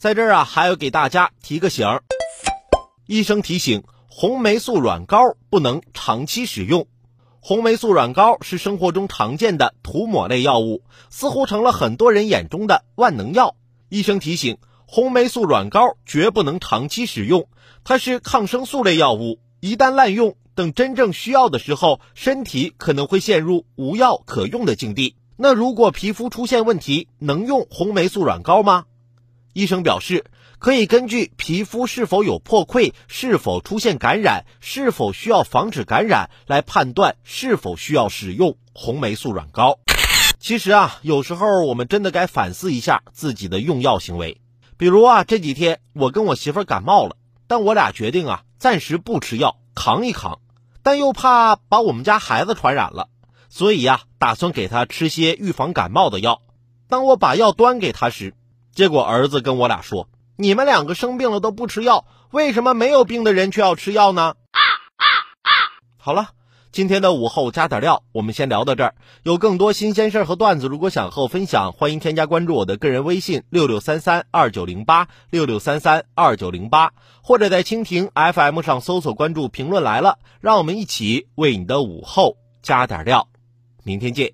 在这儿啊，还要给大家提个醒儿，医生提醒：红霉素软膏不能长期使用。红霉素软膏是生活中常见的涂抹类药物，似乎成了很多人眼中的万能药。医生提醒：红霉素软膏绝不能长期使用，它是抗生素类药物，一旦滥用，等真正需要的时候，身体可能会陷入无药可用的境地。那如果皮肤出现问题，能用红霉素软膏吗？医生表示，可以根据皮肤是否有破溃、是否出现感染、是否需要防止感染来判断是否需要使用红霉素软膏。其实啊，有时候我们真的该反思一下自己的用药行为。比如啊，这几天我跟我媳妇感冒了，但我俩决定啊，暂时不吃药，扛一扛，但又怕把我们家孩子传染了。所以呀，打算给他吃些预防感冒的药。当我把药端给他时，结果儿子跟我俩说：“你们两个生病了都不吃药，为什么没有病的人却要吃药呢？”啊啊啊好了，今天的午后加点料，我们先聊到这儿。有更多新鲜事儿和段子，如果想和我分享，欢迎添加关注我的个人微信六六三三二九零八六六三三二九零八，或者在蜻蜓 FM 上搜索关注“评论来了”，让我们一起为你的午后加点料。明天见。